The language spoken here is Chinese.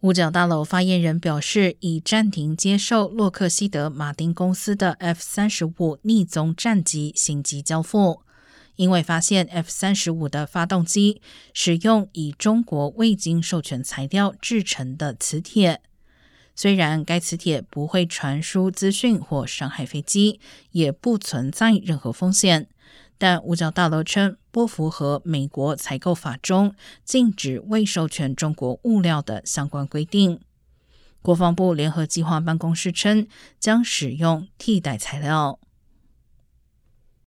五角大楼发言人表示，已暂停接受洛克希德马丁公司的 F 三十五逆踪战机新机交付，因为发现 F 三十五的发动机使用以中国未经授权材料制成的磁铁。虽然该磁铁不会传输资讯或伤害飞机，也不存在任何风险。但五角大楼称不符合美国采购法中禁止未授权中国物料的相关规定。国防部联合计划办公室称将使用替代材料。